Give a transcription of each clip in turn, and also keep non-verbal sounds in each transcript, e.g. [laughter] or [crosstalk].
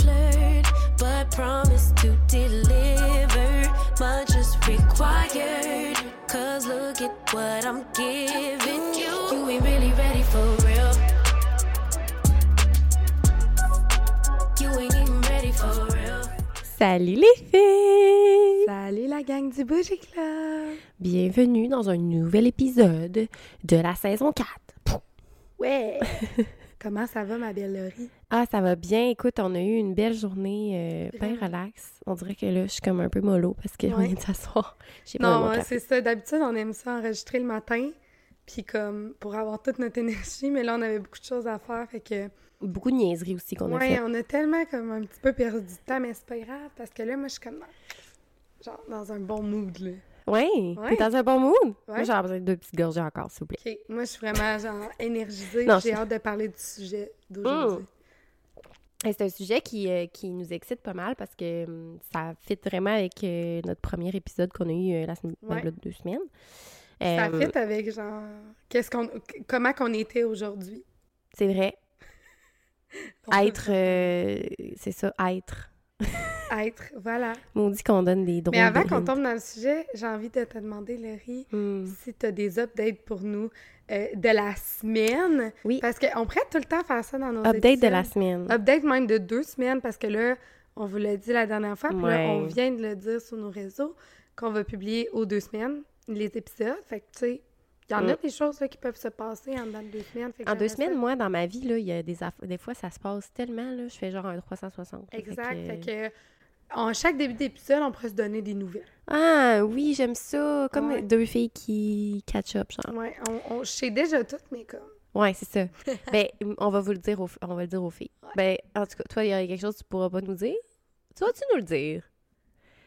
flirt, but promise to deliver. Much is required. Cause look at what I'm giving you. You ain't really ready for real. You ain't even ready for real. Salut les filles! Salut la gang du Bougie Club! Bienvenue dans un nouvel épisode de la saison 4. Pouf! Ouais! [laughs] Comment ça va, ma belle Laurie? Ah, ça va bien. Écoute, on a eu une belle journée, euh, bien relax. On dirait que là, je suis comme un peu mollo parce qu'on Ouais. vient de s'asseoir. [laughs] Non, café. c'est ça. D'habitude, on aime ça enregistrer le matin, puis comme pour avoir toute notre énergie, mais là, on avait beaucoup de choses à faire, fait que... Beaucoup de niaiseries aussi qu'on a fait. on a tellement comme un petit peu perdu du temps, mais c'est pas grave, parce que là, moi, je suis comme genre, dans un bon mood, là. Ouais, Ouais. t'es dans un bon mood? Moi, j'ai besoin de deux petites gorgées encore, s'il vous plaît. Moi, je suis vraiment, genre, énergisée, j'ai hâte de parler du sujet d'aujourd'hui. Et C'est un sujet qui, euh, qui nous excite pas mal parce que hum, ça fit vraiment avec euh, notre premier épisode qu'on a eu euh, la semaine, ben, Ouais. deux semaines. Ça fit avec, genre, qu'est-ce qu'on... comment qu'on était aujourd'hui? C'est vrai. [laughs] Être, c'est ça, être. [laughs] Être, voilà. On dit qu'on donne des drôles Mais avant qu'on tombe dans le sujet, j'ai envie de te demander, Laurie, Hmm. si tu as des updates pour nous euh, de la semaine. Oui. Parce qu'on pourrait tout le temps faire ça dans nos Update de la semaine. Update même de deux semaines, parce que là, on vous l'a dit la dernière fois, puis là, on vient de le dire sur nos réseaux, qu'on va publier aux deux semaines les épisodes. Fait que, tu sais, il y en a Mm. des choses là, qui peuvent se passer en dedans de deux semaines. En deux semaines, ça. moi, dans ma vie, là, il y a des, des fois, ça se passe tellement, là, je fais genre un 360. là, fait Exact. que- Fait que, en chaque début d'épisode, on pourrait se donner des nouvelles. Ah, oui, j'aime ça. Comme Ouais. deux filles qui catch up, genre. Ouais, on, on, je sais déjà tout, mais comme. Ouais, c'est ça. [laughs] ben, on va vous le dire aux, on va le dire aux filles. Ben, en tout cas, toi, il y a quelque chose que tu pourras pas nous dire? Tu vas-tu nous le dire?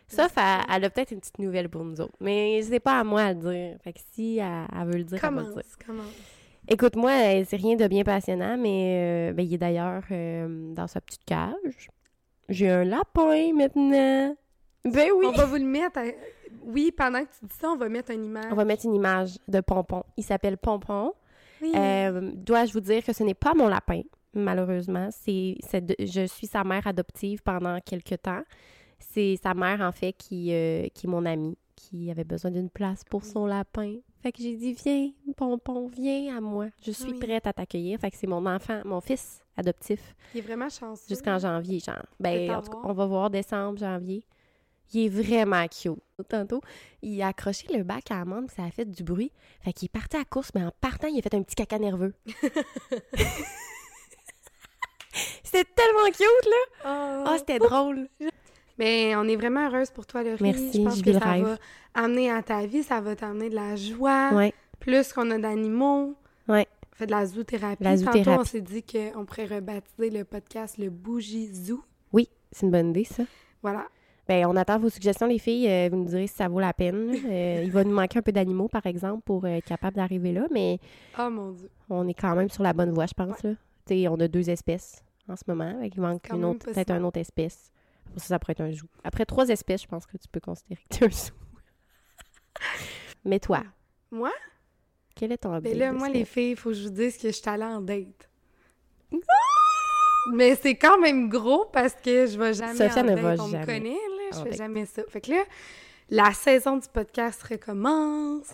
Sauf, elle, elle a peut-être une petite nouvelle pour nous autres. Mais c'est pas à moi à le dire. Fait que si elle, elle veut le dire, elle va le dire. Commence, commence. Écoute, moi, euh, c'est rien de bien passionnant, mais euh, ben, il est d'ailleurs euh, dans sa petite cage. J'ai un lapin maintenant. Ben oui! On va vous le mettre. à- Oui, pendant que tu dis ça, on va mettre une image. On va mettre une image de Pompon. Il s'appelle Pompon. Oui. Euh, Dois-je vous dire que ce n'est pas mon lapin, malheureusement. C'est, je suis sa mère adoptive pendant quelques temps. C'est sa mère, en fait, qui, euh, qui est mon amie, qui avait besoin d'une place pour son lapin. Fait que j'ai dit, viens, Pompon, viens à moi. Je suis Oui. prête à t'accueillir. Fait que c'est mon enfant, mon fils adoptif, Il est vraiment chanceux. jusqu'en janvier, genre. Ben, en tout cas, on va voir décembre, janvier. Il est vraiment cute. Tantôt, il a accroché le bac à amande, ça a fait du bruit. Fait qu'il est parti à la course, mais en partant, il a fait un petit caca nerveux. [laughs] [laughs] C'était tellement cute, là! Oh. Ah, c'était drôle! [laughs] Mais on est vraiment heureuse pour toi, Laurie. Merci, Je pense je que ça rêve. va amener à ta vie, ça va t'amener de la joie. Ouais. Plus qu'on a d'animaux. Ouais. On fait de la zoothérapie. La Tantôt, on s'est dit qu'on pourrait rebaptiser le podcast le Bougie Zoo. Oui, c'est une bonne idée, ça. Voilà. Ben, on attend vos suggestions, les filles. Euh, vous nous direz si ça vaut la peine. Euh, il va nous manquer un peu d'animaux, par exemple, pour euh, être capable d'arriver là, mais Oh mon Dieu. on est quand même sur la bonne voie, je pense. là. On a deux espèces en ce moment. qu'il manque une autre, peut-être une autre espèce. Pour ça, ça pourrait être un zoo. Après trois espèces, je pense que tu peux considérer que tu un zoo. [laughs] Mais toi, Moi? quel est ton Mais update là, moi, les filles, il faut que je vous dise que je suis allée en date. Mais c'est quand même gros parce que je vais jamais Sophia en ne date. va On me jamais connaît, là. Je fais date. jamais ça. Fait que là, la saison du podcast recommence.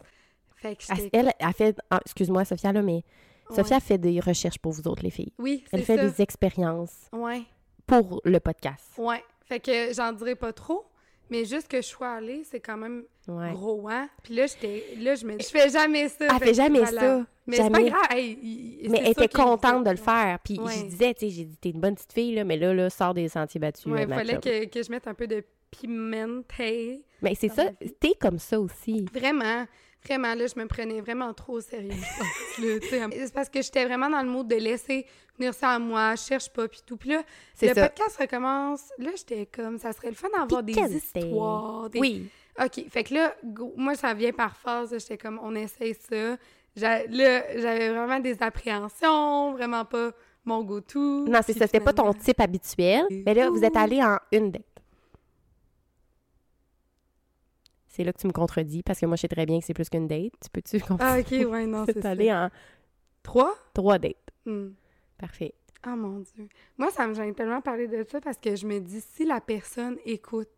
Fait que Elle, elle, elle fait... ah, excuse-moi, Sophia, là, mais Ouais. Sophia fait des recherches pour vous autres, les filles. Oui, Elle fait ça. des expériences Ouais, pour le podcast. ouais. Fait que j'en dirai pas trop, mais juste que je sois allée, c'est quand même Ouais. gros, hein? Puis là, j'étais... Là, je me... Je fais jamais ça. Elle Fait jamais voilà. ça. Mais c'est pas grave. Hey, il- Mais elle était contente de le faire. Puis Ouais. je disais, tu sais, j'ai dit, t'es une bonne petite fille, là, mais là, là, sors des sentiers battus. Ouais, il fallait que, que je mette un peu de pimenté. Mais c'est ça, t'es comme ça aussi. Vraiment, vraiment, là, je me prenais vraiment trop au sérieux. [laughs] C'est parce que j'étais vraiment dans le mood de laisser venir ça à moi, je cherche pas, puis tout. Puis là, le ça. podcast recommence. Là, j'étais comme, ça serait le fun d'avoir des histoires. Des... Oui. OK, fait que là, go- moi, ça vient par phase. J'étais comme, on essaye ça. Là, j'avais vraiment des appréhensions, vraiment pas mon go-to. Non, c'est ça, c'était pas ton type habituel. Mais là, vous êtes allés en une date. C'est là que tu me contredis, parce que moi, je sais très bien que c'est plus qu'une date. Tu peux-tu comprendre? Ah, OK, ouais, non, [laughs] c'est ça. allés en Trois? trois dates. Hmm. Parfait. Oh mon Dieu. Moi, ça me gêne tellement parler de ça parce que je me dis, si la personne écoute.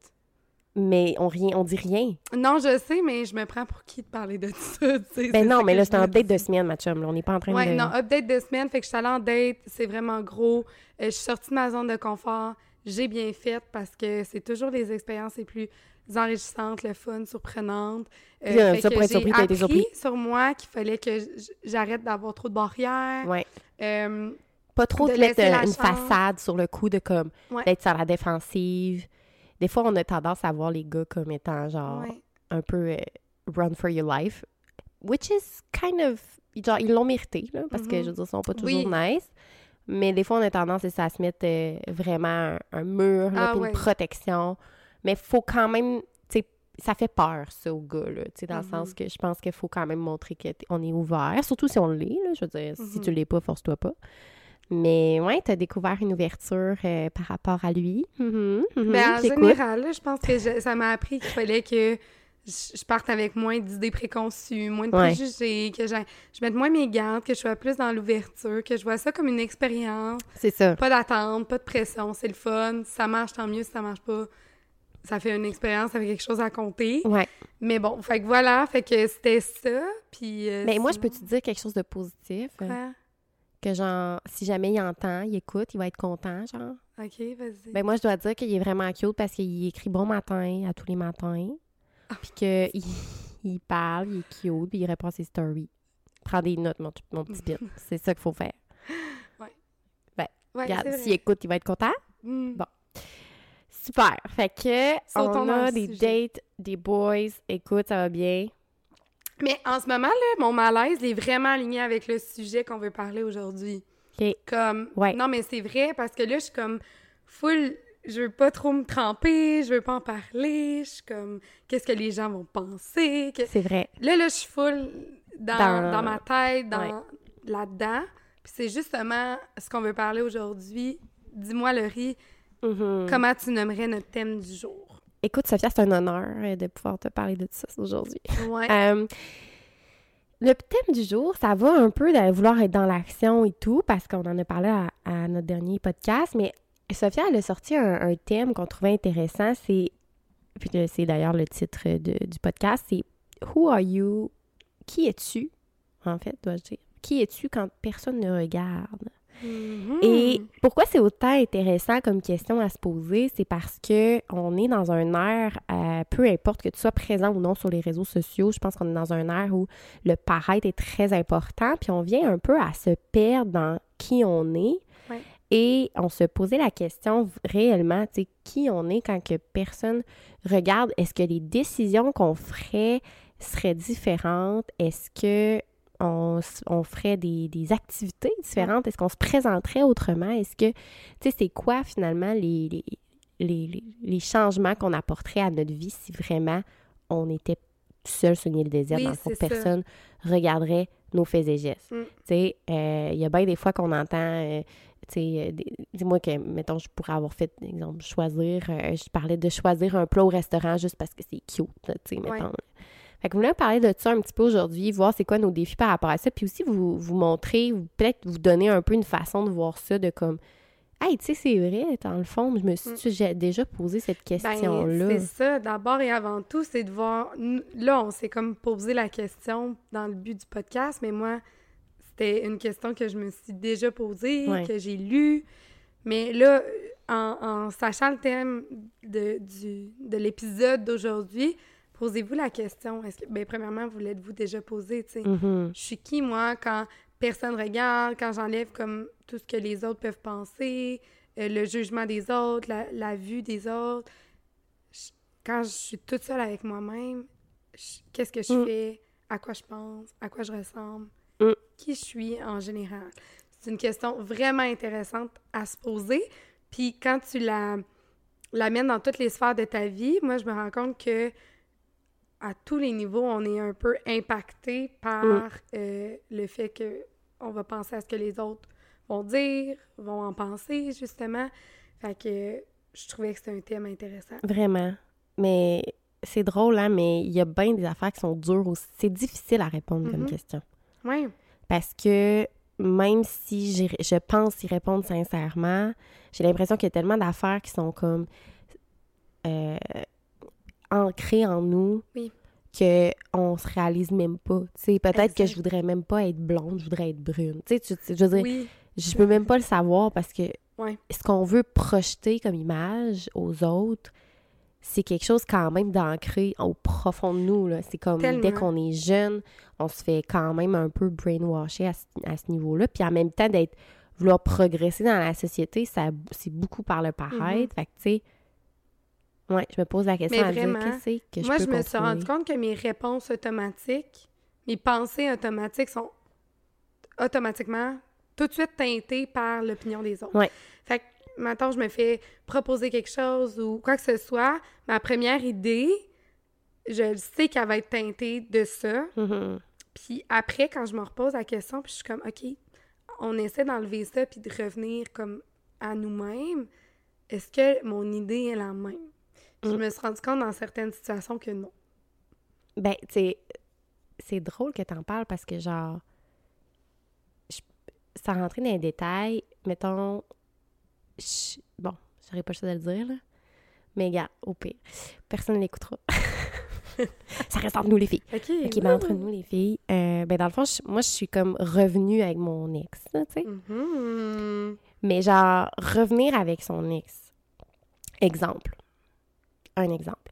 Mais on, rien, on dit rien. Non, je sais, mais je me prends pour qui de parler de [laughs] ça. Ben non, mais là, c'est un dis. de semaine, ma chum. là. On n'est pas en train Ouais, de... non, update de semaine, fait que je suis allée en date, c'est vraiment gros. Euh, je suis sortie de ma zone de confort, j'ai bien fait parce que c'est toujours les expériences les plus enrichissantes, le fun, surprenantes. Euh, Puis, euh, fait ça, que pour être surpris, été sur moi qu'il fallait que j'arrête d'avoir trop de barrières. Ouais. Euh, Pas trop de mettre euh, une chance. façade sur le coup de comme Ouais. d'être sur la défensive. Des fois, on a tendance à voir les gars comme étant genre ouais. un peu euh, run for your life, which is kind of genre ils l'ont mérité là, parce que Mhm. je veux dire, ils sont pas toujours Oui. nice. Mais des fois, on a tendance ça, à se mettre euh, vraiment un, un mur, là, Ah ouais. une protection. Mais faut quand même, tu sais, ça fait peur, ça, aux gars, là, tu sais, dans le sens que je pense qu'il faut quand même montrer qu'on est ouvert, surtout si on l'est, là, je veux dire, si tu l'es pas, force-toi pas. Mais ouais, t'as découvert une ouverture euh, par rapport à lui. Ben, en général, là, je pense que je- ça m'a appris qu'il fallait que je, je parte avec moins d'idées préconçues, moins de Ouais. préjugés, que je mette moins mes gardes, que je sois plus dans l'ouverture, que je vois ça comme une expérience. C'est ça. Pas d'attente, pas de pression, c'est le fun. Si ça marche, tant mieux. Si ça marche pas, ça fait une expérience, ça fait quelque chose à compter. Ouais. Mais bon, fait que voilà, fait que c'était ça. Puis. euh, Mais moi, je peux te dire quelque chose de positif? Quoi? Que genre, si jamais il entend, il écoute, il va être content, genre. Ok, vas-y. Ben moi, je dois dire qu'il est vraiment cute parce qu'il écrit bon matin à tous les matins. Ah. Puis qu'il [laughs] il parle, il est cute, puis il répond à ses stories. Prends des notes, mon, mon petit pit. [laughs] C'est ça qu'il faut faire. Ouais, Regarde, c'est s'il écoute, il va être content. Hmm. Bon. Super. Fait que Sautons on a des sujet. dates, des boys. Écoute, ça va bien. Mais en ce moment, là, mon malaise est vraiment aligné avec le sujet qu'on veut parler aujourd'hui. OK. Comme. Ouais. Non, mais c'est vrai parce que là, je suis comme full. Je veux pas trop me tremper, je veux pas en parler. Je suis comme. Qu'est-ce que les gens vont penser? que- C'est vrai. Là, là, je suis full dans, Dans- dans ma tête, dans, Ouais. là-dedans. Puis c'est justement ce qu'on veut parler aujourd'hui. Dis-moi, Laurie, Mhm. comment tu nommerais notre thème du jour? Écoute, Sophia, c'est un honneur euh, de pouvoir te parler de ça aujourd'hui. Ouais. Euh, le thème du jour, ça va un peu de vouloir être dans l'action et tout, parce qu'on en a parlé à, à notre dernier podcast, mais Sophia, elle a sorti un, un thème qu'on trouvait intéressant, c'est, puis c'est d'ailleurs le titre de- du podcast, c'est « Who are you? Qui es-tu? » En fait, dois-je dire. Qui es-tu quand personne ne regarde? Mhm. Et pourquoi c'est autant intéressant comme question à se poser, c'est parce que on est dans un air, euh, peu importe que tu sois présent ou non sur les réseaux sociaux, je pense qu'on est dans un air où le paraître est très important, puis on vient un peu à se perdre dans qui on est. Ouais. Et on se posait la question réellement, tu sais, qui on est quand que personne regarde. Est-ce que les décisions qu'on ferait seraient différentes? Est-ce que on, ferait des, des activités différentes? Est-ce qu'on se présenterait autrement? Est-ce que, tu sais, c'est quoi finalement les, les, les, les- les changements qu'on apporterait à notre vie si vraiment on était tout seul sur une île déserte, Oui, dans le fond, c'est ça. personne regarderait nos faits et gestes? Mm. Tu sais, euh, il y a bien des fois qu'on entend, euh, tu sais, euh, dis-moi que, mettons, je pourrais avoir fait, exemple, choisir, je parlais de choisir un plat au restaurant juste parce que c'est cute, tu sais, Ouais. Fait que vous voulez parler de ça un petit peu aujourd'hui, voir c'est quoi nos défis par rapport à ça, puis aussi vous, vous montrer, peut-être vous donner un peu une façon de voir ça, de comme, hey, tu sais, c'est vrai, dans le fond, je me suis j'ai déjà posé cette Ben, question-là. c'est ça. D'abord et avant tout, c'est de voir. Là, on s'est comme posé la question dans le but du podcast, mais moi, c'était une question que je me suis déjà posée, Ouais. que j'ai lue. Mais là, en, en sachant le thème de, du, de l'épisode d'aujourd'hui, posez-vous la question. Est-ce que, ben, premièrement, vous l'êtes-vous déjà posé, tu sais? Mhm. Je suis qui, moi, quand personne regarde, quand j'enlève comme tout ce que les autres peuvent penser, euh, le jugement des autres, la, la vue des autres. Je- quand je suis toute seule avec moi-même, je- qu'est-ce que je Mm. fais? À quoi je pense? À quoi je ressemble? Mm. Qui je suis en général? C'est une question vraiment intéressante à se poser. Puis quand tu la l'amènes dans toutes les sphères de ta vie, moi, je me rends compte que à tous les niveaux, on est un peu impacté par Mm. euh, le fait que on va penser à ce que les autres vont dire, vont en penser, justement. Fait que je trouvais que c'était un thème intéressant. Vraiment. Mais c'est drôle, hein, mais il y a bien des affaires qui sont dures aussi. C'est difficile à répondre comme Mhm. question. Oui, Parce que même si j'ai- je pense y répondre sincèrement, j'ai l'impression qu'il y a tellement d'affaires qui sont comme euh, ancrées en nous Oui. que on se réalise même pas. Peut-être que je voudrais même pas être blonde, je voudrais être brune. Tu- tu- je veux dire, Oui, je peux même pas le savoir parce que Ouais. ce qu'on veut projeter comme image aux autres, c'est quelque chose quand même d'ancré au profond de nous. là. C'est comme dès qu'on est jeune, on se fait quand même un peu brainwasher à ce, à ce niveau-là. Puis en même temps, d'être vouloir progresser dans la société, ça c'est beaucoup par le paraître. Fait que, tu sais, ouais, je me pose la question Mais à dire vraiment, qu'est-ce que je Moi, peux je me suis rendu compte que mes réponses automatiques, mes pensées automatiques sont automatiquement tout de suite teintées par l'opinion des autres. Ouais. Fait que, maintenant, je me fais proposer quelque chose ou quoi que ce soit, ma première idée, je sais qu'elle va être teintée de ça. Mhm. Puis après, quand je me repose la question, puis je suis comme, OK, on essaie d'enlever ça puis de revenir comme à nous-mêmes, est-ce que mon idée est la même? Puis je Mm. me suis rendu compte dans certaines situations que non. Ben, tu sais, c'est drôle que t'en parles parce que, genre, je- sans rentrer dans les détails, mettons, je- bon, j'aurais pas le choix de le dire, là, mais gars, au pire, personne ne l'écoutera. [laughs] Ça reste entre nous, les filles. OK. Ben, entre nous, les filles, euh, ben, dans le fond, je- moi, je suis comme revenue avec mon ex, tu sais. Mhm. Mais genre, revenir avec son ex. Exemple. Un exemple.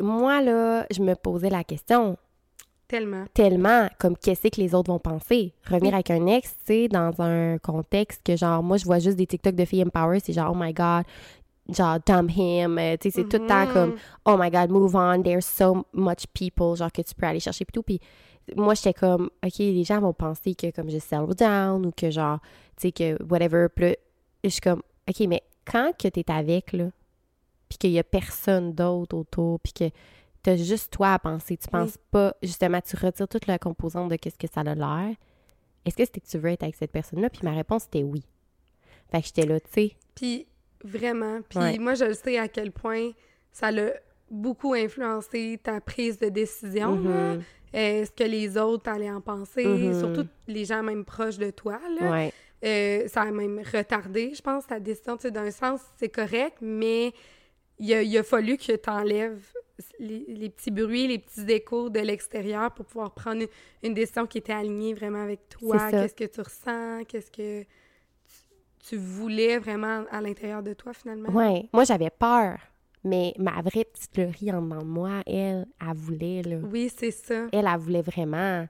Moi, là, je me posais la question, Tellement. tellement comme qu'est-ce que les autres vont penser? Revenir Oui. avec un ex, tu sais, dans un contexte que genre, moi, je vois juste des TikTok de filles empower, c'est genre, oh my god, genre, dump him, euh, tu sais, c'est tout le temps Mhm. comme, oh my god, move on, there's so much people, genre, que tu peux aller chercher pis tout. Puis moi, j'étais comme, ok, les gens vont penser que comme je settle down ou que genre, tu sais, que whatever. Puis je suis comme, ok, mais quand que t'es avec, là, puis qu'il y a personne d'autre autour, puis que t'as juste toi à penser, tu penses pas, justement, tu retires toute la composante de qu'est-ce que ça a l'air, est-ce que c'était que tu veux être avec cette personne-là? Puis ma réponse, c'était oui. Fait que j'étais là, tu sais, Puis vraiment. Puis Ouais. moi, je le sais à quel point ça l'a beaucoup influencé ta prise de décision. là. mhm, Euh, ce que les autres allaient en penser, Mhm. surtout les gens même proches de toi. Là. ouais, Euh, ça a même retardé, je pense, ta décision. Tu sais, d'un sens, c'est correct, mais il a, il a fallu que tu enlèves les, les petits bruits, les petits échos de l'extérieur pour pouvoir prendre une, une décision qui était alignée vraiment avec toi. Qu'est-ce que tu ressens? Qu'est-ce que tu, tu voulais vraiment à l'intérieur de toi, finalement? ouais. Moi, j'avais peur, mais ma vraie petite Laurie en dedans de moi, elle, elle voulait, là. Oui, c'est ça. elle, elle voulait vraiment.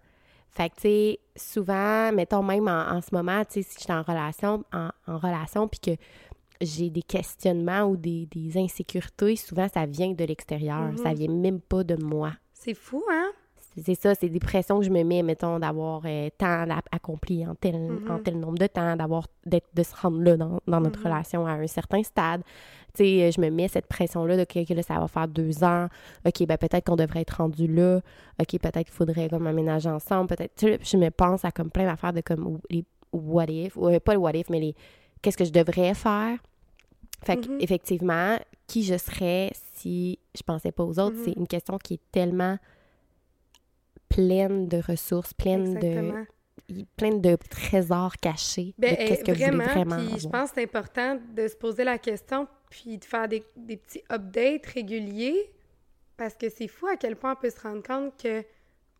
Fait que, tu sais, souvent, mettons même en, en ce moment, tu sais, si j'étais en relation, en, en relation, puis que j'ai des questionnements ou des, des insécurités, souvent, ça vient de l'extérieur. Mhm. Ça vient même pas de moi. C'est fou, hein? C'est- ça, c'est des pressions que je me mets, mettons, d'avoir euh, tant accompli en tel, Mhm. en tel nombre de temps, d'avoir de se rendre là dans, dans notre Mhm. relation à un certain stade. Tu sais, je me mets cette pression-là de que, que là, ça va faire deux ans. OK, ben peut-être qu'on devrait être rendu là. OK, peut-être qu'il faudrait comme aménager ensemble. Peut-être, tu sais, je me pense à comme plein d'affaires de comme les what if, ou, euh, pas le what if, mais les qu'est-ce que je devrais faire? Fait Mhm. effectivement, qui je serais si je pensais pas aux autres, Mhm. c'est une question qui est tellement pleine de ressources, pleine de, Exactement. de trésors cachés Ben, de qu'est-ce que vraiment, vous voulez vraiment puis je pense que c'est important de se poser la question puis de faire des, des petits updates réguliers parce que c'est fou à quel point on peut se rendre compte que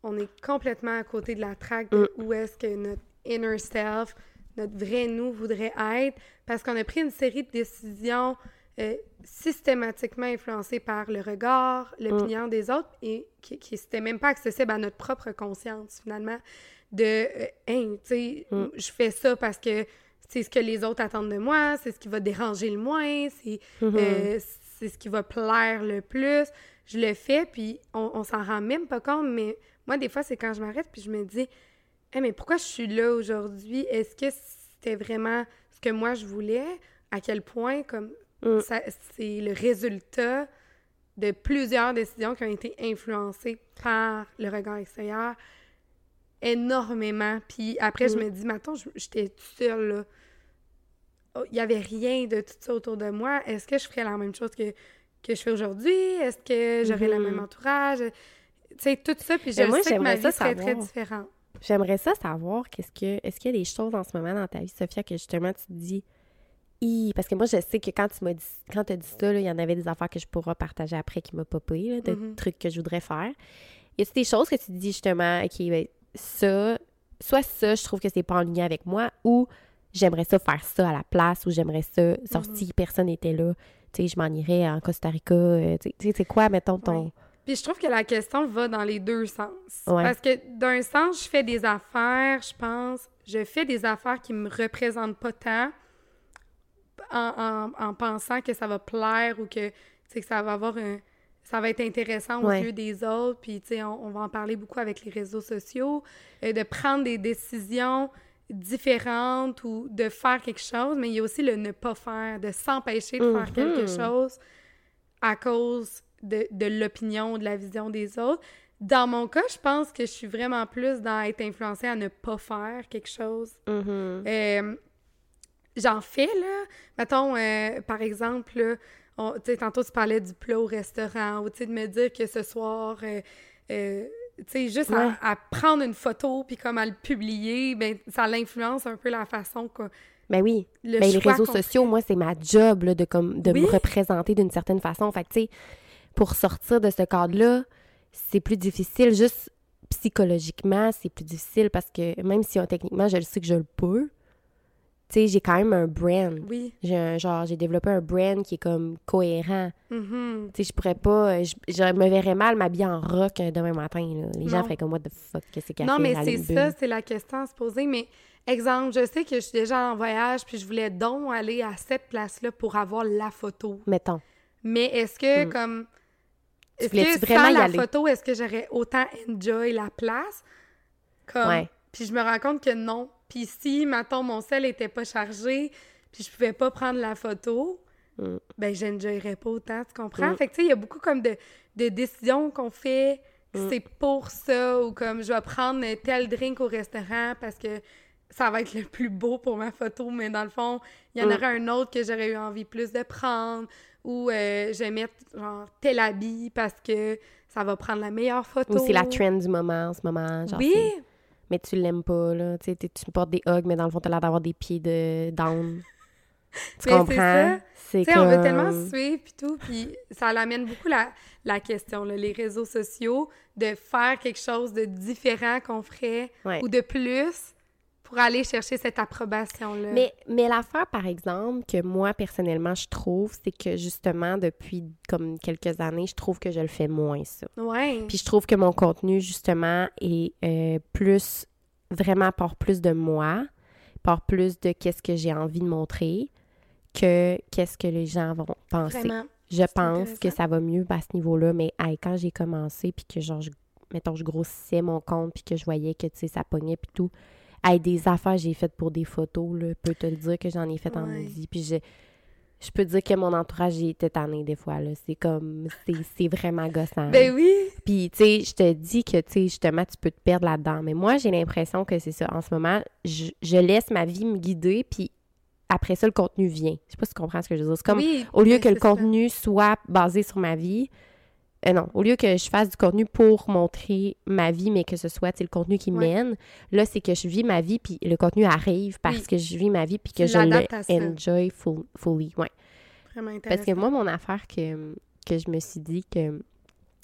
on est complètement à côté de la traque de Mm. où est-ce que notre inner self, notre vrai nous voudrait être parce qu'on a pris une série de décisions euh, systématiquement influencées par le regard, Mm. l'opinion des autres et qui n'étaient même pas accessibles à notre propre conscience finalement de euh, Hey, tu sais, Mm. je fais ça parce que c'est ce que les autres attendent de moi, c'est ce qui va déranger le moins, c'est Mhm. euh, c'est ce qui va plaire le plus. Je le fais, puis on, on s'en rend même pas compte, mais moi, des fois, c'est quand je m'arrête, puis je me dis, Hey, mais pourquoi je suis là aujourd'hui? Est-ce que c'était vraiment ce que moi je voulais? À quel point, comme, Mm. ça- c'est le résultat de plusieurs décisions qui ont été influencées par le regard extérieur énormément. Puis après, je Mm. me dis, maintenant, j'étais toute seule, là. Oh, Il n'y avait rien de tout ça autour de moi. Est-ce que je ferais la même chose que, que je fais aujourd'hui? Est-ce que j'aurais le même entourage? Tu sais, tout ça, puis je moi, sais que ma vie serait très différente. J'aimerais ça savoir qu'est-ce que est-ce qu'il y a des choses en ce moment dans ta vie, Sophia, que justement tu te dis parce que moi je sais que quand tu m'as dit quand tu as dit ça, il y en avait des affaires que je pourrais partager après qui m'a popé, là, de Mhm. trucs que je voudrais faire. Y a des choses que tu te dis justement, OK, ben, ça, soit ça, je trouve que c'est pas en lien avec moi, ou j'aimerais ça faire ça à la place, ou j'aimerais ça, Mhm. si personne n'était là, tu sais, je m'en irais en Costa Rica, euh, tu sais, tu sais, c'est quoi, mettons, ton... Ouais. Puis je trouve que la question va dans les deux sens. Ouais. Parce que d'un sens, je fais des affaires, je pense, je fais des affaires qui me représentent pas tant en, en- en pensant que ça va plaire ou que, tu sais, que ça va avoir un... Ça va être intéressant aux Ouais. yeux des autres, puis tu sais, on, on va en parler beaucoup avec les réseaux sociaux, euh, de prendre des décisions différentes ou de faire quelque chose, mais il y a aussi le ne pas faire, de s'empêcher de faire quelque Mhm. chose à cause de, de l'opinion, de la vision des autres. Dans mon cas, je pense que je suis vraiment plus dans être influencée à ne pas faire quelque chose. Mhm. Euh, J'en fais, là. Mettons, euh, par exemple, là, on- tu sais, tantôt, tu parlais du plat au restaurant, ou de me dire que ce soir, euh, euh, tu sais, juste à- Ouais. à, prendre une photo, puis comme à le publier, ben ça l'influence un peu la façon que Ben oui. le Ben, les réseaux sociaux, moi, c'est ma job là, de, comme, de me représenter d'une certaine façon. Fait que, tu sais, pour sortir de ce cadre-là, c'est plus difficile. Juste psychologiquement, c'est plus difficile parce que même si techniquement, je le sais que je le peux, tu sais, j'ai quand même un brand. Oui. J'ai un, genre, j'ai développé un brand qui est comme cohérent. Mhm. Tu sais, je pourrais pas... Je, je me verrais mal m'habiller en rock demain matin, là. Les gens feraient comme, what the fuck, qu'est-ce qu'elle Non, mais c'est ça, c'est la question à se poser. Mais exemple, je sais que je suis déjà en voyage, puis je voulais donc aller à cette place-là pour avoir la photo. Mettons. Mais est-ce que, Mm. comme. Est-ce que vraiment sans y la aller? photo, est-ce que j'aurais autant enjoy la place? Comme. Ouais. Puis je me rends compte que non. Puis si, mettons, mon sel était pas chargé, puis je pouvais pas prendre la photo, Mm. ben j'enjoyerais pas autant, tu comprends? Mm. Fait que, tu sais, il y a beaucoup comme de, de décisions qu'on fait Mm. c'est pour ça, ou comme je vais prendre tel drink au restaurant parce que ça va être le plus beau pour ma photo, mais dans le fond, il y en Mm. aurait un autre que j'aurais eu envie plus de prendre, ou euh, je vais mettre genre tel habit parce que ça va prendre la meilleure photo. Ou c'est la trend du moment en ce moment. Genre, Oui! mais tu l'aimes pas, là. Tu sais, tu portes des hugs, mais dans le fond, t'as l'air d'avoir des pieds de down. [laughs] tu Mais c'est comprends? ça. C'est sais, on veut comme- tellement suivre puis tout, puis ça l'amène beaucoup la, la question, là, les réseaux sociaux, de faire quelque chose de différent qu'on ferait Ouais. ou de plus pour aller chercher cette approbation-là? Mais, mais l'affaire, par exemple, que moi, personnellement, je trouve, c'est que justement, depuis comme quelques années, je trouve que je le fais moins, ça. Ouais. Puis je trouve que mon contenu, justement, est euh, plus, vraiment, part plus de moi, part plus de qu'est-ce que j'ai envie de montrer que qu'est-ce que les gens vont penser. Vraiment. Je pense que ça va mieux à ce niveau-là, mais hey, quand j'ai commencé, puis que genre, je, mettons, je grossissais mon compte, puis que je voyais que, tu sais, ça pognait, puis tout, hey, des affaires j'ai faites pour des photos, là, peux te le dire que j'en ai fait en maudit, puis je, je peux dire que mon entourage, j'ai été tannée des fois, là, c'est comme, c'est, vraiment gossant. Ben oui! Puis, tu sais, je te dis que, tu sais, justement, tu peux te perdre là-dedans. Mais moi, j'ai l'impression que c'est ça. En ce moment, je, je laisse ma vie me guider, puis après ça, le contenu vient. Je sais pas si tu comprends ce que je veux dire. C'est comme, oui, au lieu que le ça. contenu soit basé sur ma vie, euh, non, au lieu que je fasse du contenu pour montrer ma vie, mais que ce soit, le contenu qui Ouais. mène, là, c'est que je vis ma vie, puis le contenu arrive parce Oui. que je vis ma vie, puis que Tu je le enjoy full- fully. Ouais. Vraiment Parce que intéressant. moi, mon affaire que, que je me suis dit que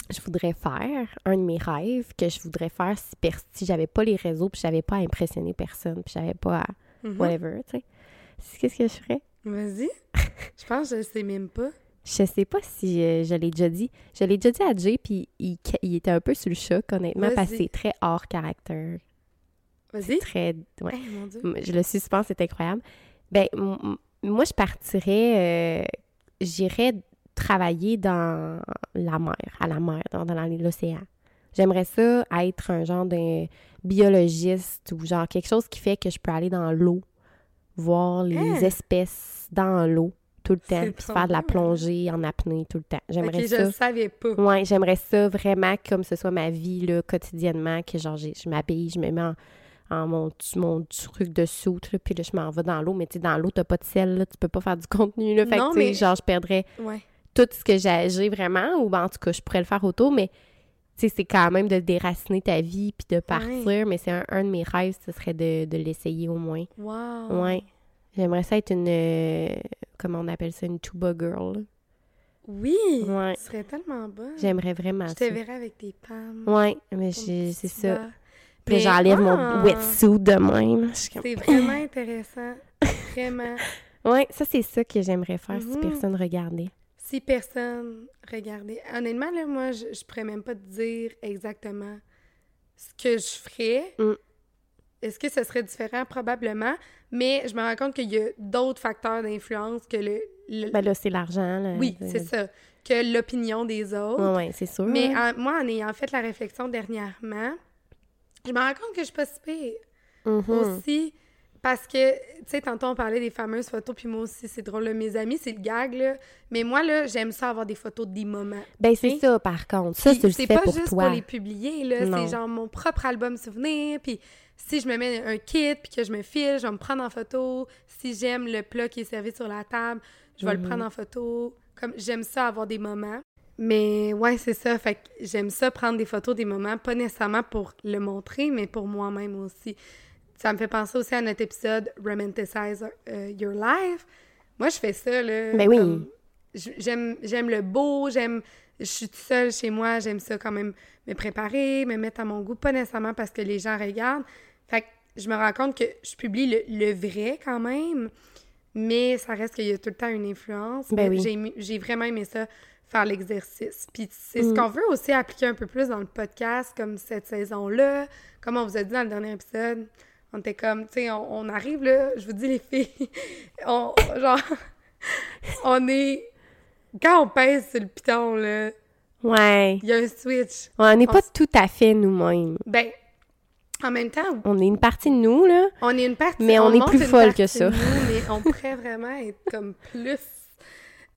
je voudrais faire, un de mes rêves que je voudrais faire si, j'avais pas les réseaux, puis j'avais pas à impressionner personne, puis j'avais pas à Mhm. whatever, tu sais. Qu'est-ce que je ferais? Vas-y. [laughs] je pense que je sais même pas. Je sais pas si euh, je l'ai déjà dit. Je l'ai déjà dit à Jay, puis il, il était un peu sous le choc, honnêtement, parce que c'est très hors caractère. Vas-y. Très. Ouais. Hey, mon Dieu. Le suspense, c'est incroyable. Ben, moi, je partirais, euh, j'irais travailler dans la mer, à la mer, dans, dans l'océan. J'aimerais ça être un genre de biologiste ou genre quelque chose qui fait que je peux aller dans l'eau, voir les Hein? espèces dans l'eau tout le temps, puis faire de la plongée en apnée tout le temps. J'aimerais ça. je le savais pas. Ouais, j'aimerais ça vraiment comme ce soit ma vie là, quotidiennement, que genre je m'habille, je me mets en, en mon, truc de soute, puis là je m'en vais dans l'eau, mais tu sais, dans l'eau, t'as pas de sel, là, tu peux pas faire du contenu, là, fait Non, que mais- genre je perdrais Ouais. tout ce que j'ai vraiment, ou ben, en tout cas, je pourrais le faire autour, mais c'est quand même de déraciner ta vie puis de partir, mais c'est un, un de mes rêves, ce serait de, de l'essayer au moins. Wow! Ouais. J'aimerais ça être une. Comment on appelle ça? Une tuba girl. Oui! Ouais. Ce serait tellement bon. J'aimerais vraiment Je ça. te verrais avec tes pannes. Ouais, mais c'est ça. Puis Mais- j'enlève mon Ah! wetsuit de même. C'est [laughs] vraiment intéressant. Vraiment. Ouais, ça, c'est ça que j'aimerais faire si Mhm. personne regardait. Si personne regardait. Honnêtement, là, moi, je, je pourrais même pas te dire exactement ce que je ferais. Mm. Est-ce que ce serait différent? Probablement. Mais je me rends compte qu'il y a d'autres facteurs d'influence que le. le- Ben là, c'est l'argent. là. oui, c'est ça. Que l'opinion des autres. Ouais, ouais, c'est sûr. Mais en- moi, en ayant fait la réflexion dernièrement, je me rends compte que je suis pas si pire. Mhm. aussi parce que, tu sais, tantôt on parlait des fameuses photos, puis moi aussi, c'est drôle, là, mes amis, c'est le gag, là. Mais moi, là, j'aime ça avoir des photos des moments. Ben, c'est ça, par contre. Ça, c'est pas pour juste toi. pour les publier, là. C'est genre mon propre album souvenir, puis si je me mets un kit, puis que je me file, je vais me prendre en photo. Si j'aime le plat qui est servi sur la table, je vais le Mhm. prendre en photo. Comme, j'aime ça avoir des moments. Mais ouais, c'est ça. Fait que j'aime ça prendre des photos des moments, pas nécessairement pour le montrer, mais pour moi-même aussi. Ça me fait penser aussi à notre épisode Romanticize euh, Your Life. Moi, je fais ça, là. Ben oui. J'aime, j'aime le beau, j'aime... Je suis toute seule chez moi, j'aime ça quand même me préparer, me mettre à mon goût, pas nécessairement parce que les gens regardent. Fait que je me rends compte que je publie le, le vrai quand même, mais ça reste qu'il y a tout le temps une influence. Ben oui. j'ai vraiment aimé ça, faire l'exercice. Puis c'est ce Mm. qu'on veut aussi appliquer un peu plus dans le podcast, comme cette saison-là. Comme on vous a dit dans le dernier épisode, on était comme, tu sais, on, on arrive là, je vous dis les filles, [laughs] on, genre, [laughs] on est... Quand on pèse sur le piton, là, Ouais. il y a un switch. Ouais, on n'est pas tout à fait nous-mêmes. Ben, en même temps, On est une partie de nous, là. on est une partie. Mais on est plus folle que ça. de nous, mais on [laughs] pourrait vraiment être comme plus. euh,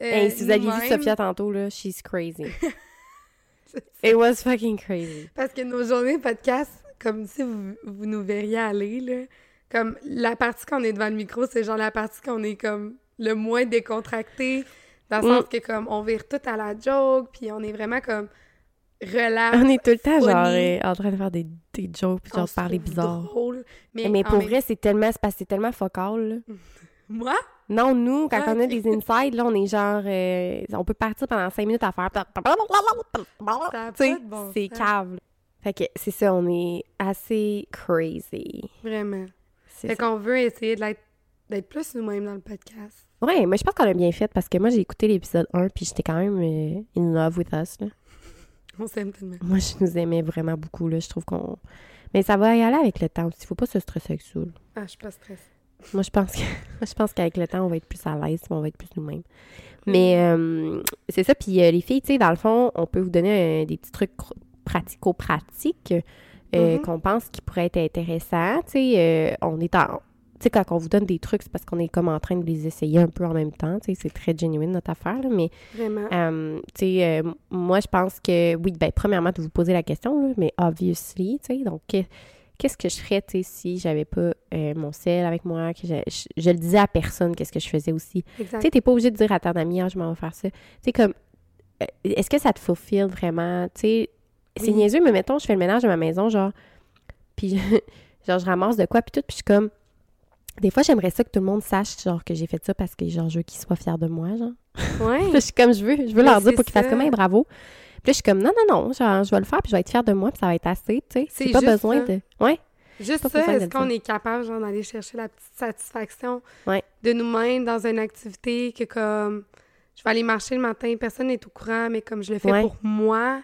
Hey, si vous aviez vu. Sophia tantôt, là, she's crazy. It was fucking crazy. Parce que nos journées podcast, comme si vous, vous nous verriez aller, là, comme la partie qu'on est devant le micro, c'est genre la partie qu'on est comme le moins décontracté, dans le Mm. sens que comme on vire tout à la joke, puis on est vraiment comme relax. On est tout le temps, funny. genre, euh, en train de faire des, des jokes, puis genre, parler bizarre. drôle, mais, Mais en pour même- vrai, c'est tellement, c'est tellement focal, là. [laughs] Moi? Non, nous, quand Ah, on a des insides, là, on est genre... euh, on peut partir pendant cinq minutes à faire... Tu sais, bon c'est cave. Fait que c'est ça, on est assez crazy. Vraiment. C'est Fait qu'on veut essayer d'être plus nous-mêmes dans le podcast. Ouais, mais je pense qu'on a bien fait parce que moi, j'ai écouté l'épisode 1 puis j'étais quand même euh, in love with us, là. [laughs] On s'aime tellement. Moi, je nous aimais vraiment beaucoup, là. Je trouve qu'on... Mais ça va y aller avec le temps aussi. Faut pas se stresser avec ça, là. Ah, je suis pas stressée. Moi, je pense que [laughs] moi, je pense qu'avec le temps, on va être plus à l'aise, on va être plus nous-mêmes. Mais euh, c'est ça. Puis euh, les filles, tu sais, dans le fond, on peut vous donner euh, des petits trucs pratico-pratiques euh, Mhm. qu'on pense qui pourraient être intéressants. Tu sais, euh, on est en... Tu sais, quand on vous donne des trucs, c'est parce qu'on est comme en train de les essayer un peu en même temps. Tu sais, c'est très genuine, notre affaire, là, mais Vraiment. euh, tu sais, euh, moi, je pense que, oui, ben, premièrement, de vous poser la question, là, mais obviously, tu sais, donc, que- qu'est-ce que je ferais, tu sais, si j'avais pas euh, mon sel avec moi, que je, je, je le disais à personne, qu'est-ce que je faisais aussi. Tu sais, t'es pas obligé de dire à ton ami, ah, je m'en vais faire ça. Tu sais, comme, est-ce que ça te fulfill vraiment? Tu sais, c'est Oui. niaiseux, mais mettons, je fais le ménage de ma maison, genre, puis, [laughs] genre, je ramasse de quoi, puis tout, puis je suis comme, des fois, j'aimerais ça que tout le monde sache, genre, que j'ai fait ça parce que, genre, je veux qu'ils soient fiers de moi, genre. Ouais. [laughs] Je suis comme, je veux, je veux Mais leur dire pour qu'ils fassent comme, Hey, bravo. Puis là, je suis comme, non, non, non, genre, je vais le faire, puis je vais être fière de moi, puis ça va être assez, tu sais. C'est pas besoin ça. de. Ouais. Juste ça, est-ce qu'on est capable, genre, d'aller chercher la petite satisfaction Ouais. de nous-mêmes dans une activité que, comme, je vais aller marcher le matin, personne n'est au courant, mais comme je le fais Ouais. pour moi,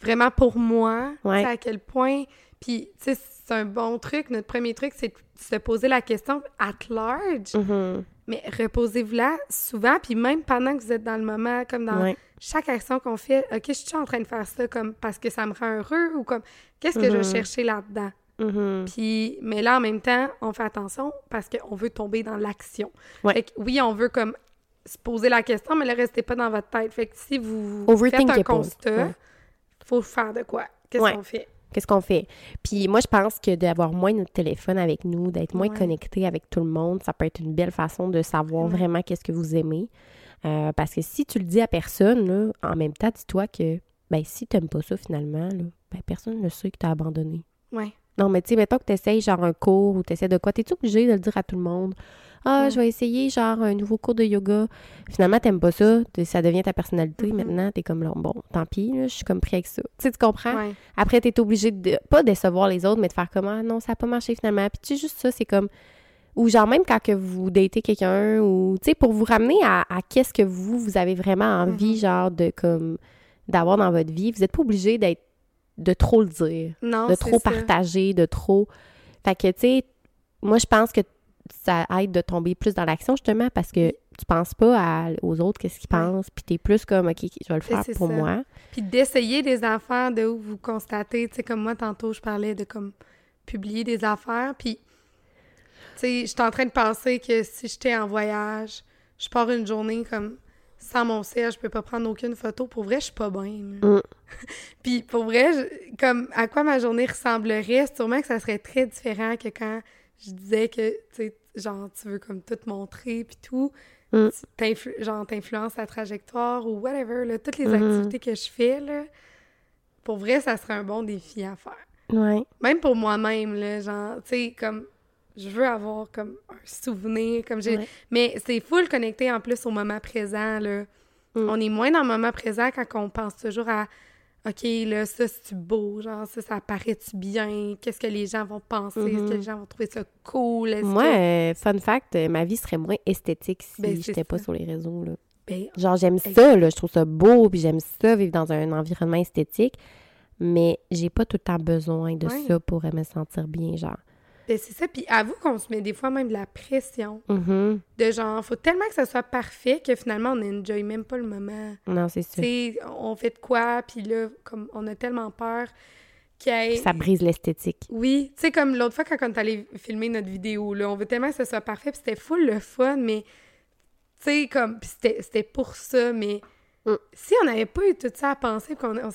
vraiment pour moi, Ouais. à quel point, puis, tu sais, c'est un bon truc. Notre premier truc, c'est de se poser la question at large, Mhm. mais reposez-vous-la souvent, puis même pendant que vous êtes dans le moment, comme dans Ouais. chaque action qu'on fait, OK, je suis en train de faire ça comme parce que ça me rend heureux ou comme qu'est-ce que je Mhm. vais chercher là-dedans? Mhm. Puis, mais là, en même temps, on fait attention parce qu'on veut tomber dans l'action. Ouais. Fait que oui, on veut comme se poser la question, mais ne restez pas dans votre tête. Fait que si vous faites un constat, Ouais. Faut faire de quoi? Qu'est-ce Ouais. qu'on fait? Qu'est-ce qu'on fait? Puis moi, je pense que d'avoir moins notre téléphone avec nous, d'être moins Ouais. connecté avec tout le monde, ça peut être une belle façon de savoir Vraiment. vraiment qu'est-ce que vous aimez. Euh, parce que si tu le dis à personne, là, en même temps, dis-toi que ben si t'aimes pas ça finalement, là, ben personne ne sait que t'as abandonné. Ouais. Non, mais tu sais, mettons que t'essayes genre un cours ou t'essaies de quoi, t'es-tu obligé de le dire à tout le monde? Ah, Ouais. je vais essayer genre un nouveau cours de yoga. Finalement, t'aimes pas ça, ça devient ta personnalité. Mhm. Maintenant, t'es comme là, bon, tant pis, là, je suis comme pris avec ça. Tu sais, tu comprends? Ouais. Après, t'es obligé de pas décevoir les autres, mais de faire comme ah non, ça a pas marché finalement. Puis tu sais, juste ça, c'est comme ou genre même quand que vous datez quelqu'un ou tu sais pour vous ramener à, à qu'est-ce que vous vous avez vraiment envie Mhm. genre de comme d'avoir dans votre vie, vous êtes pas obligé d'être de trop le dire, Non, de trop ça. partager, de trop Fait que tu sais, moi je pense que ça aide de tomber plus dans l'action justement parce que tu penses pas à- aux autres qu'est-ce qu'ils pensent, puis t'es plus comme ok, je vais le faire pour ça. moi. Puis d'essayer des affaires de où vous constatez, tu sais, comme moi, tantôt, je parlais de comme publier des affaires, puis, tu sais, j'étais en train de penser que si j'étais en voyage, je pars une journée comme sans mon sel, je peux pas prendre aucune photo. Pour vrai, je suis pas bien. Mm. [laughs] Puis pour vrai, je- comme à quoi ma journée ressemblerait, sûrement que ça serait très différent que quand je disais que, tu sais, genre, tu veux comme tout montrer, puis tout. Mm. Genre, t'influences la trajectoire ou whatever, là, toutes les Mhm. activités que je fais, là. Pour vrai, ça serait un bon défi à faire. Ouais. Même pour moi-même, là, genre, tu sais, comme, je veux avoir comme un souvenir, comme j'ai... Ouais. Mais c'est full connecté en plus au moment présent, là. Mm. On est moins dans le moment présent quand on pense toujours à OK, là, ça, c'est-tu beau? Genre, ça, ça paraît-tu bien? Qu'est-ce que les gens vont penser? Est-ce que Mhm. les gens vont trouver ça cool? Moi, que... euh, fun fact, euh, ma vie serait moins esthétique si Ben, c'est j'étais pas sur les réseaux. Là. Ben, Genre, j'aime ça, là, je trouve ça beau, puis j'aime ça, vivre dans un environnement esthétique, mais j'ai pas tout le temps besoin de Ouais. ça pour me sentir bien, genre. Ben, c'est ça. Puis avoue qu'on se met des fois même de la pression. Mhm. De genre, faut tellement que ça soit parfait que finalement, on n'enjoy même pas le moment. Non, c'est ça. sais, on fait de quoi? Puis là, comme on a tellement peur qu'il Ça brise l'esthétique. Oui, tu sais, comme l'autre fois quand on est allé filmer notre vidéo, là, on veut tellement que ce soit parfait, puis c'était full le fun, mais, tu sais, comme, c'était pour ça, mais Mm. si on n'avait pas eu tout ça à penser, qu'on on,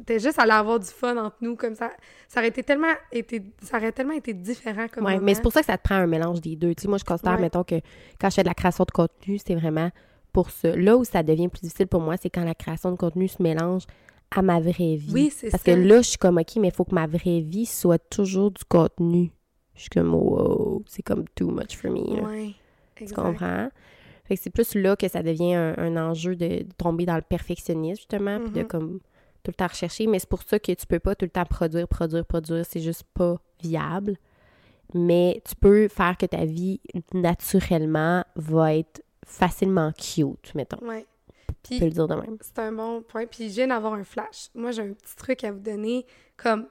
était juste allé avoir du fun entre nous, comme ça, ça aurait été tellement été, ça aurait tellement été différent comme Ouais, mais c'est pour ça que ça te prend un mélange des deux. Tu sais, moi, je considère, Ouais. mettons, que quand je fais de la création de contenu, c'est vraiment pour ça. Là où ça devient plus difficile pour moi, c'est quand la création de contenu se mélange à ma vraie vie. Oui, c'est Parce ça. que là, je suis comme, OK, mais il faut que ma vraie vie soit toujours du contenu. Je suis comme, wow, c'est comme too much for me. là. Ouais, Tu comprends? Fait que c'est plus là que ça devient un, un enjeu de, de tomber dans le perfectionnisme, justement, puis de Mhm. comme tout le temps rechercher. Mais c'est pour ça que tu peux pas tout le temps produire, produire, produire. C'est juste pas viable. Mais tu peux faire que ta vie, naturellement, va être facilement cute, mettons. Ouais. Tu Puis, peux le dire de même. C'est un bon point. Puis je viens d'avoir un flash. Moi, j'ai un petit truc à vous donner. Comme,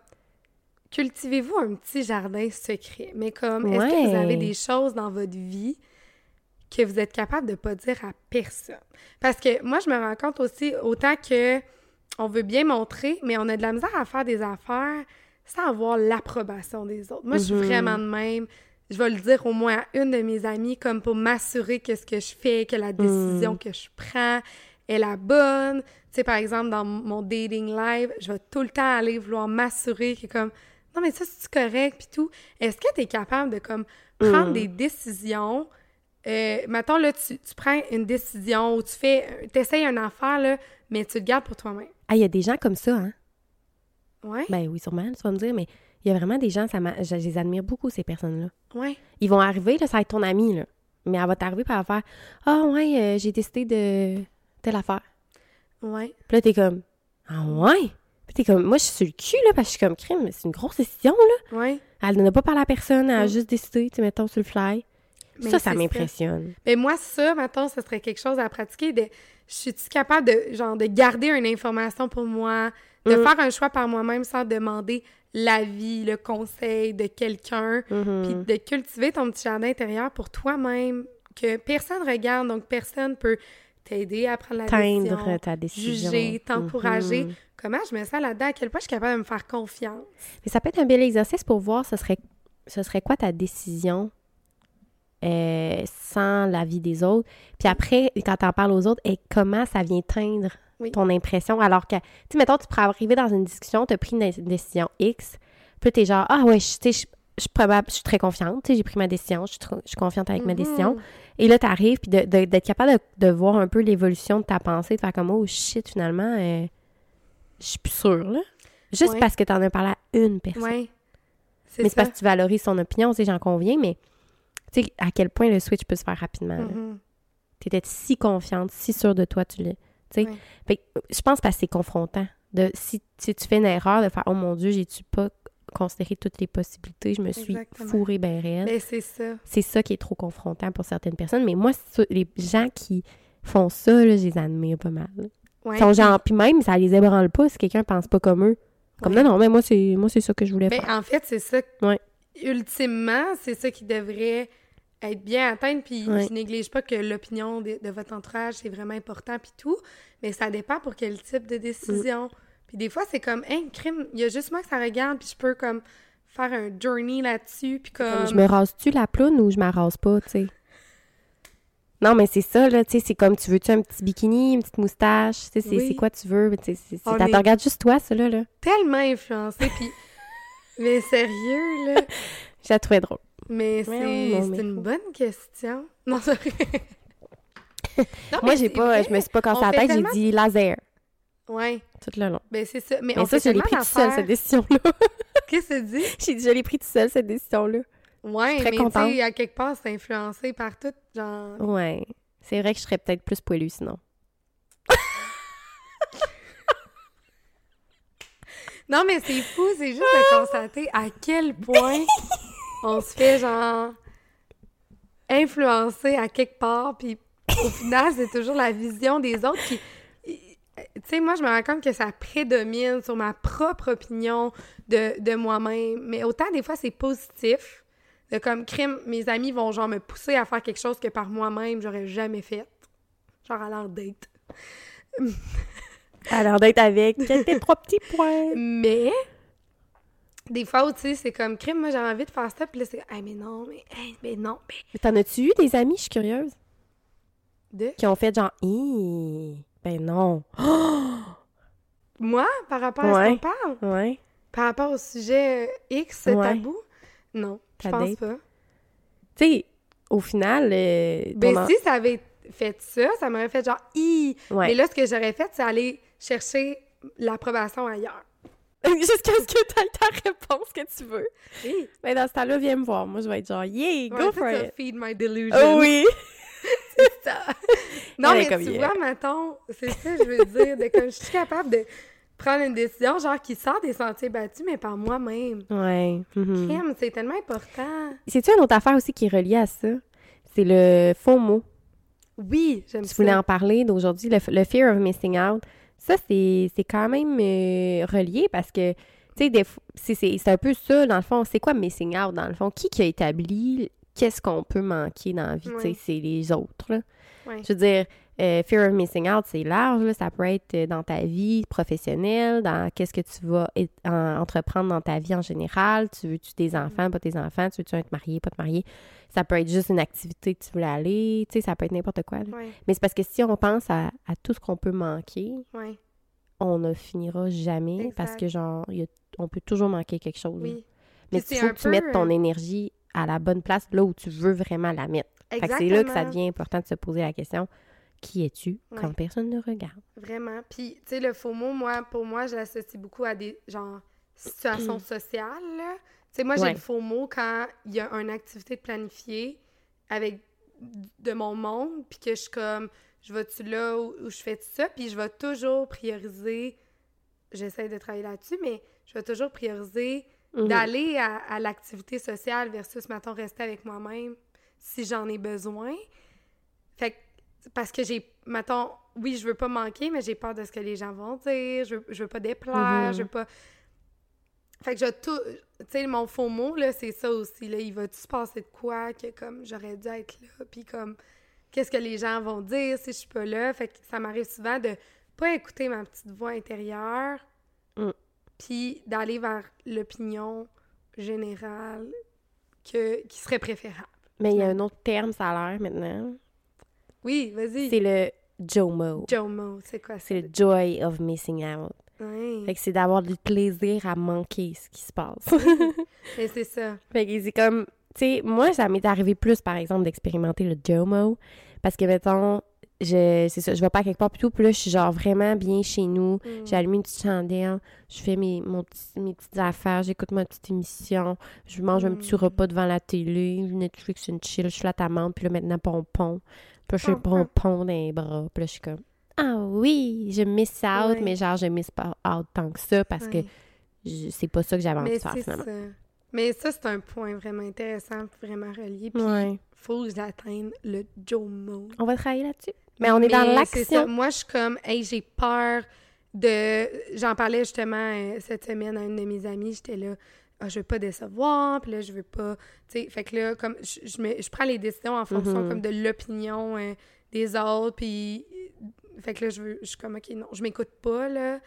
cultivez-vous un petit jardin secret? Mais comme, est-ce que vous avez des choses dans votre vie que vous êtes capable de pas dire à personne? Parce que moi, je me rends compte aussi, autant que on veut bien montrer, mais on a de la misère à faire des affaires sans avoir l'approbation des autres. Moi, je suis Mhm. vraiment de même. Je vais le dire au moins à une de mes amies, comme pour m'assurer que ce que je fais, que la décision Mhm. que je prends est la bonne. Tu sais, par exemple, dans mon dating live, je vais tout le temps aller vouloir m'assurer que comme, non, mais ça, c'est correct, puis tout. Est-ce que tu es capable de, comme, prendre Mhm. des décisions? Euh, mettons, là, tu, tu prends une décision ou tu fais, tu essayes une affaire, là, mais tu le gardes pour toi-même. Ah, il y a des gens comme ça, hein? Ouais? Ben oui, sûrement, tu vas me dire, mais il y a vraiment des gens, ça m'a- je, les admire beaucoup, ces personnes-là. Ouais. Ils vont arriver, là, ça va être ton ami, là. Mais elle va t'arriver par faire Ah, ouais, euh, j'ai décidé de telle affaire. Ouais. Puis là, t'es comme Ah, ouais? Puis t'es comme Moi, je suis sur le cul, là, parce que je suis comme crime, mais c'est une grosse décision, là. Ouais. Elle n'a pas parlé à personne, elle a Mm. juste décidé, tu mettons, sur le fly. Mais ça, ça m'impressionne. Mais moi, ça, maintenant, ce serait quelque chose à pratiquer. De, je suis-tu capable de, genre, de garder une information pour moi, de Mm. faire un choix par moi-même sans demander l'avis, le conseil de quelqu'un, puis de cultiver ton petit jardin intérieur pour toi-même, que personne regarde, donc personne peut t'aider à prendre la décision, ta décision. juger, t'encourager. Mhm. Comment je me sens là-dedans? À quel point je suis capable de me faire confiance? Mais ça peut être un bel exercice pour voir ce serait, ce serait quoi ta décision euh, sans l'avis des autres. Puis après, quand t'en parles aux autres, et comment ça vient teindre Oui. ton impression? Alors que, tu sais, mettons, tu pourrais arriver dans une discussion, tu as pris une dé- décision X, puis t'es genre, ah ouais, je- je je suis probable, je suis très confiante, j'ai pris ma décision, je suis, trop- je suis confiante avec ma Mhm. décision. Et là, t'arrives, puis de- de- d'être capable de, de voir un peu l'évolution de ta pensée, de faire comme, oh shit, finalement, euh, je suis plus sûre, là. Juste Ouais. parce que t'en as parlé à une personne. Ouais. Mais c'est parce que tu valorises son opinion, tu sais, j'en conviens, mais tu sais, à quel point le switch peut se faire rapidement. là. Mhm. T'étais si confiante, si sûre de toi, tu l'es. Tu sais, je pense que c'est confrontant. De, si, si tu fais une erreur, de faire Oh mon Dieu, j'ai-tu pas considéré toutes les possibilités, je me suis Exactement. fourrée ben réelle. C'est ça. C'est ça qui est trop confrontant pour certaines personnes. Mais moi, les gens qui font ça, là, je les admire pas mal. Ouais. Sont genre, puis même, ça les ébranle pas si quelqu'un pense pas comme eux. Comme Ouais. non, non, mais moi, c'est moi c'est ça que je voulais Ben, faire. en fait, c'est ça. Ouais. Ultimement, c'est ça qui devrait être bien atteint. Puis Ouais. je néglige pas que l'opinion de, de votre entourage, c'est vraiment important, puis tout. Mais ça dépend pour quel type de décision. Puis des fois, c'est comme, hein, crime, il y a juste moi que ça regarde, puis je peux comme faire un journey là-dessus, puis comme... Comme, je me rase-tu la ploune ou je me rase pas, tu sais? Non, mais c'est ça, là, tu sais, c'est comme, tu veux-tu un petit bikini, une petite moustache, tu sais, c'est Oui. quoi tu veux, tu sais, ça est- regarde juste toi, ça, là, là. tellement influencé, puis... mais sérieux, là... [laughs] Je la trouvais drôle. Mais c'est mais une bonne question. [laughs] Non, c'est Moi, j'ai pas, je me suis pas cassé la tête, j'ai dit laser, Ouais, tout le long. ben c'est ça. Mais, Mais on ça, je l'ai pris tout seul, cette décision-là. [laughs] Qu'est-ce que tu dis? [laughs] j'ai dit, je l'ai pris tout seul, cette décision-là. Ouais, très mais tu sais, à quelque part, c'est influencé par tout, genre... Ouais. C'est vrai que je serais peut-être plus poilue sinon. Non, mais c'est fou, c'est juste de constater à quel point on se fait, genre, influencer à quelque part, puis au final, c'est toujours la vision des autres qui... Tu sais, moi, je me rends compte que ça prédomine sur ma propre opinion de, de moi-même. Mais autant, des fois, c'est positif. De comme, crime, mes amis vont, genre, me pousser à faire quelque chose que par moi-même, j'aurais jamais fait. Genre à leur date. Alors d'être avec tes [laughs] trois petits points. Mais, des fois aussi, c'est comme, crime, moi, j'ai envie de faire ça, puis là, c'est, ah, mais non, mais, hey, mais non, mais. Mais T'en as-tu eu des amis, je suis curieuse, De? qui ont fait genre, Hi, ben non. Moi, par rapport à ce qu'on parle, Ouais. par rapport au sujet euh, X, Ouais. tabou, non, je pense pas. Tu sais, au final, euh, Ben, en- si ça avait fait ça, ça m'aurait fait genre, Hi! Mais là, ce que j'aurais fait, c'est aller chercher l'approbation ailleurs. [laughs] Jusqu'à ce que tu aies ta réponse que tu veux. Hi! Mais dans ce temps-là, viens me voir. Moi, je vais être genre, yeah, go Ouais, for ça, it. feed my delusion. Oh oui! [laughs] ça. Non, mais comme tu hier. vois, mettons, c'est ça que je veux dire, de comme je suis capable de prendre une décision, genre, qui sort des sentiers battus, mais par moi-même. Ouais. Crème, c'est tellement important. C'est-tu une autre affaire aussi qui est reliée à ça? C'est le faux mot. Oui, j'aime Tu ça. voulais en parler d'aujourd'hui, le, le fear of missing out. Ça, c'est c'est quand même euh, relié parce que, tu sais, c'est- c'est c'est un peu ça, dans le fond. C'est quoi missing out, dans le fond? Qui qui a établi qu'est-ce qu'on peut manquer dans la vie? Tu sais, c'est les autres, là. Ouais. Je veux dire, euh, fear of missing out, c'est large, là. Ça peut être euh, dans ta vie professionnelle, dans qu'est-ce que tu vas en- entreprendre dans ta vie en général. Tu veux-tu des enfants, pas tes enfants? Tu veux-tu être marié, pas te marier? Ça peut être juste une activité que tu voulais aller. Tu sais, ça peut être n'importe quoi. Ouais, Mais c'est parce que si on pense à, à tout ce qu'on peut manquer, ouais, on ne finira jamais Exact. parce que, genre, il y a- on peut toujours manquer quelque chose. oui. Mais il faut que tu peu, mettes ton euh, énergie à la bonne place, là où tu veux vraiment la mettre. C'est là que ça devient important de se poser la question qui es-tu quand Ouais. personne ne regarde Vraiment. Puis, tu sais, le faux mot, moi, pour moi, je l'associe beaucoup à des, genre, situations [clears throat] sociales, là. Tu sais, moi, j'ai Ouais. le faux mot quand il y a une activité de planifier avec de mon monde, puis que je suis comme, je vais-tu là où, où je fais tout ça, puis je vais toujours prioriser, j'essaie de travailler là-dessus, mais je vais toujours prioriser Mhm. d'aller à, à l'activité sociale versus, mettons, rester avec moi-même si j'en ai besoin. Fait que, parce que j'ai, mettons, oui, je veux pas manquer, mais j'ai peur de ce que les gens vont dire, je veux, je veux pas déplaire, Mhm. je veux pas... Fait que je tout... Tu sais, mon faux mot, là, c'est ça aussi, là. Il va-tu se passer de quoi que, comme, j'aurais dû être là, puis comme, qu'est-ce que les gens vont dire si je suis pas là? Fait que ça m'arrive souvent de pas écouter ma petite voix intérieure, Mm. puis d'aller vers l'opinion générale que, qui serait préférable. Mais il y a un autre terme, ça a l'air maintenant. Oui, vas-y. C'est le JOMO. Jomo, c'est quoi ça? C'est le joy of missing out. Ouais. Fait que c'est d'avoir du plaisir à manquer ce qui se passe. [laughs] Mais c'est ça. Fait que c'est comme, tu sais, moi, ça m'est arrivé plus, par exemple, d'expérimenter le JOMO. Parce que, mettons, je, c'est ça, je vais pas quelque part plutôt. Puis là, je suis genre vraiment bien chez nous. Mm. J'ai allumé une petite chandelle, je fais mes, mon petit- mes petites affaires, j'écoute ma petite émission, je mange un petit Mm. repas devant la télé, Netflix, une chill, je flatte ta menthe, puis là, maintenant, pompon. Puis je Pompon. pompon dans les bras. Puis là, je suis comme, ah oui, je miss out, Ouais. mais genre, je miss pas out tant que ça parce que Ouais. c'est pas ça que j'avais envie Mais de faire, c'est finalement. ça. Mais ça, c'est un point vraiment intéressant, vraiment relié. Puis, Ouais. faut que j'atteigne le Joe Mode. On va travailler là-dessus? Mais on est dans l'action. Moi, je suis comme, hey, j'ai peur de. J'en parlais justement euh, cette semaine à une de mes amies. J'étais là, ah, je veux pas décevoir, puis là, je veux pas. Tu sais, fait que là, comme, je, je, me- je prends les décisions en fonction Mhm. comme de l'opinion euh, des autres, puis. Fait que là, je, veux, je suis comme, OK, non, je m'écoute pas, là.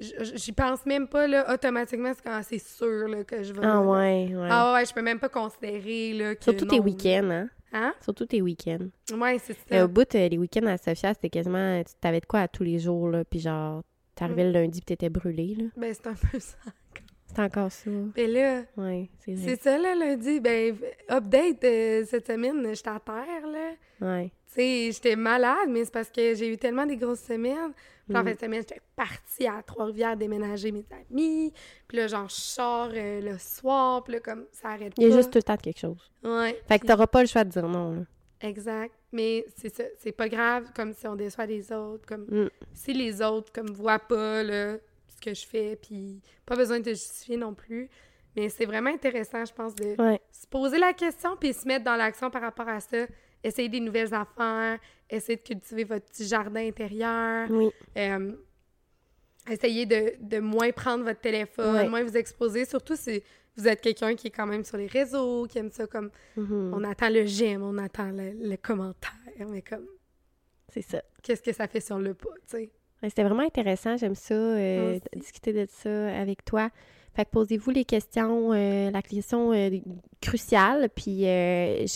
J'y pense même pas, là, automatiquement, c'est quand c'est sûr, là, que je vais. Ah ouais, ouais. Ah ouais, je peux même pas considérer, là, que. Surtout tes week-ends, hein? Hein? Surtout tes week-ends. Ouais, c'est ça. au bout, euh, les week-ends à Sofia, c'était quasiment. Tu t'avais de quoi à tous les jours, là. Puis genre, t'arrivais le lundi, puis t'étais brûlé, là. Ben, c'est un peu ça. C'est encore ça. Mais là, Ouais, c'est ça, là, lundi. Ben, update euh, cette semaine, j'étais à terre, là. Ouais. Tu sais, j'étais malade, mais c'est parce que j'ai eu tellement des grosses semaines. Puis en Mm. fin de semaine, j'étais partie à Trois-Rivières déménager mes amis. Puis là, genre, je sors euh, le soir, puis là, comme, ça arrête Il y a juste tout le temps de quelque chose. Ouais. Fait que t'auras pas le choix de dire non, là. Exact. Mais c'est ça, c'est pas grave, comme si on déçoit les autres, comme Mm. si les autres, comme, voient pas, là, que je fais, puis pas besoin de justifier non plus. Mais c'est vraiment intéressant, je pense, de Ouais. se poser la question puis se mettre dans l'action par rapport à ça. Essayer des nouvelles affaires, essayer de cultiver votre petit jardin intérieur, Oui. euh, essayer de, de moins prendre votre téléphone, Ouais. moins vous exposer, surtout si vous êtes quelqu'un qui est quand même sur les réseaux, qui aime ça comme Mhm. on attend le j'aime, on attend le, le commentaire, mais comme C'est ça. qu'est-ce que ça fait on l'a pas, tu sais? C'était vraiment intéressant. J'aime ça, euh, discuter de ça avec toi. Fait que posez-vous les questions, euh, la question euh, cruciale, puis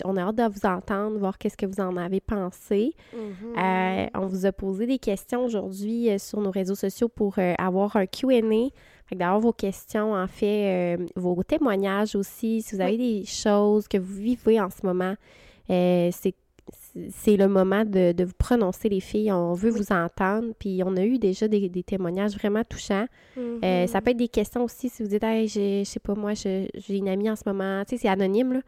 on a hâte de vous entendre, voir qu'est-ce que vous en avez pensé. Mm-hmm. On vous a posé des questions aujourd'hui sur nos réseaux sociaux pour avoir un Q&A. Fait que d'avoir vos questions, en fait, vos témoignages aussi. Si vous avez des choses que vous vivez en ce moment, c'est c'est le moment de, de vous prononcer, les filles. On veut Oui. vous entendre. Puis on a eu déjà des, des témoignages vraiment touchants. Euh, Mm-hmm. ça peut être des questions aussi si vous dites, hey, je sais pas, moi, j'ai une amie en ce moment. Tu sais, c'est anonyme, là.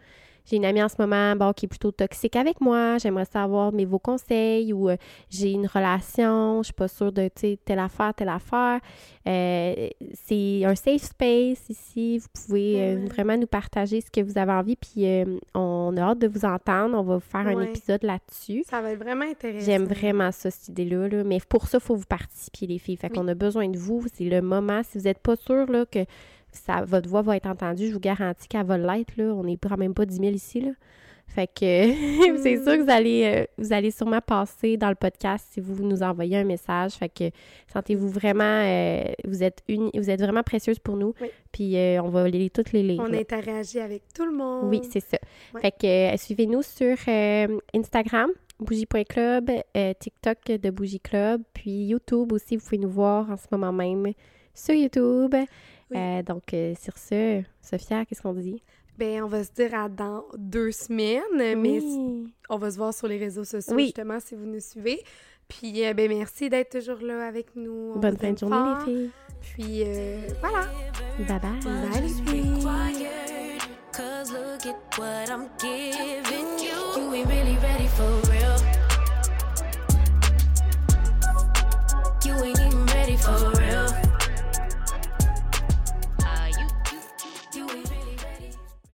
J'ai une amie en ce moment bon, qui est plutôt toxique avec moi. J'aimerais savoir mes vos conseils ou euh, j'ai une relation, je suis pas sûre de telle affaire, telle affaire. Euh, c'est un safe space ici. Vous pouvez euh, Ouais. vraiment nous partager ce que vous avez envie. Puis euh, on a hâte de vous entendre. On va vous faire un épisode là-dessus. Ça va être vraiment intéressant. J'aime vraiment ça, cette idée-là. là. Mais pour ça, il faut vous participer, les filles. Fait Oui. qu'on a besoin de vous. C'est le moment. Si vous n'êtes pas sûr que ça, votre voix va être entendue, je vous garantis qu'elle va l'être. Là. On n'est quand même pas 10 000 ici. Là. Fait que [laughs] c'est Mm. sûr que vous allez, euh, vous allez sûrement passer dans le podcast si vous nous envoyez un message. Fait que sentez-vous vraiment, euh, vous êtes une, vous êtes vraiment précieuse pour nous. Oui. Puis euh, on va les, toutes les lire. On là. interagit avec tout le monde. Oui, c'est ça. Ouais. Fait que euh, suivez-nous sur Instagram, bougie.club, TikTok de Bougie Club, puis YouTube aussi, vous pouvez nous voir en ce moment même sur YouTube. Euh, donc, euh, sur ce, Sophia, qu'est-ce qu'on dit? Ben, on va se dire à dans deux semaines, oui. mais on va se voir sur les réseaux sociaux, oui. justement, si vous nous suivez. Puis, euh, ben, merci d'être toujours là avec nous. Bonne fin de journée, les filles. Puis, voilà. Bye bye. Bye, les